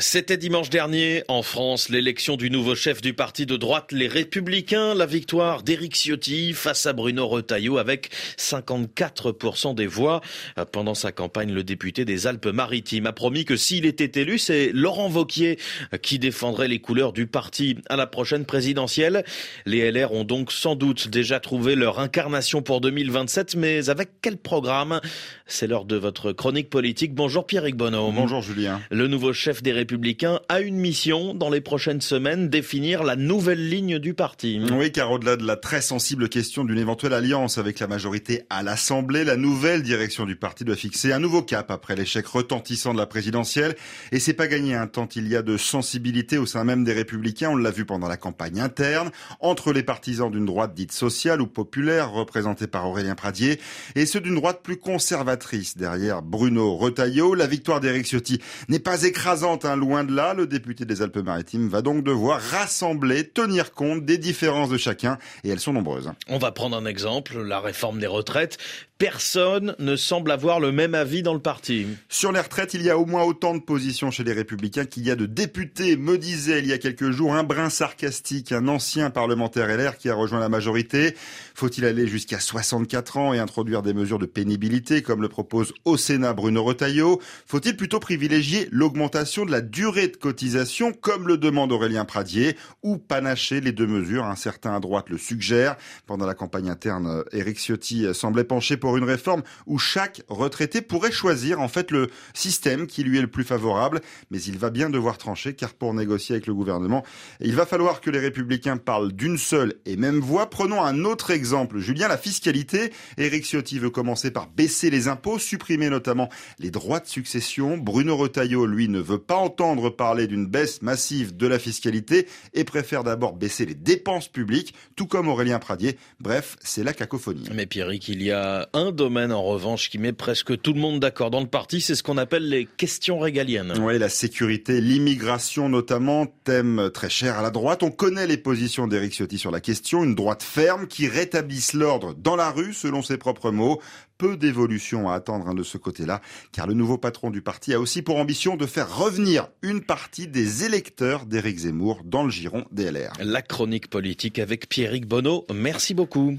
C'était dimanche dernier en France l'élection du nouveau chef du parti de droite Les Républicains, la victoire d'Éric Ciotti face à Bruno Retailleau avec 54% des voix. Pendant sa campagne, le député des Alpes-Maritimes a promis que s'il était élu, c'est Laurent Vauquier qui défendrait les couleurs du parti à la prochaine présidentielle. Les LR ont donc sans doute déjà trouvé leur incarnation pour 2027, mais avec quel programme? C'est l'heure de votre chronique politique. Bonjour Pierrick Bonhomme. Bonjour Julien. Le nouveau chef des républicain a une mission dans les prochaines semaines, définir la nouvelle ligne du parti. Oui, car au-delà de la très sensible question d'une éventuelle alliance avec la majorité à l'Assemblée, la nouvelle direction du parti doit fixer un nouveau cap après l'échec retentissant de la présidentielle. Et c'est pas gagné, hein, tant il y a de sensibilité au sein même des républicains, on l'a vu pendant la campagne interne, entre les partisans d'une droite dite sociale ou populaire, représentée par Aurélien Pradier, et ceux d'une droite plus conservatrice, derrière Bruno Retailleau. La victoire d'Éric Ciotti n'est pas écrasante, hein, loin de là, le député des Alpes-Maritimes va donc devoir rassembler, tenir compte des différences de chacun, et elles sont nombreuses. On va prendre un exemple, la réforme des retraites. Personne ne semble avoir le même avis dans le parti. Sur les retraites, il y a au moins autant de positions chez les Républicains qu'il y a de députés, me disait il y a quelques jours un brin sarcastique, un ancien parlementaire LR qui a rejoint la majorité. Faut-il aller jusqu'à 64 ans et introduire des mesures de pénibilité comme le propose au Sénat Bruno Retailleau? Faut-il plutôt privilégier l'augmentation de la durée de cotisation, comme le demande Aurélien Pradier, ou panacher les deux mesures. Un certain à droite le suggère. Pendant la campagne interne, Éric Ciotti semblait pencher pour une réforme où chaque retraité pourrait choisir en fait le système qui lui est le plus favorable. Mais il va bien devoir trancher, car pour négocier avec le gouvernement, il va falloir que les républicains parlent d'une seule et même voix. Prenons un autre exemple. Julien, la fiscalité. Éric Ciotti veut commencer par baisser les impôts, supprimer notamment les droits de succession. Bruno Retailleau, lui, ne veut pas entendre parler d'une baisse massive de la fiscalité et préfère d'abord baisser les dépenses publiques, tout comme Aurélien Pradier. Bref, c'est la cacophonie. Mais Pierrick, il y a un domaine en revanche qui met presque tout le monde d'accord dans le parti, c'est ce qu'on appelle les questions régaliennes. Oui, la sécurité, l'immigration notamment, thème très cher à la droite. On connaît les positions d'Éric Ciotti sur la question, une droite ferme qui rétablisse l'ordre dans la rue, selon ses propres mots peu d'évolution à attendre hein, de ce côté-là, car le nouveau patron du parti a aussi pour ambition de faire revenir une partie des électeurs d'Éric Zemmour dans le giron DLR. La chronique politique avec Pierrick Bonneau. Merci beaucoup.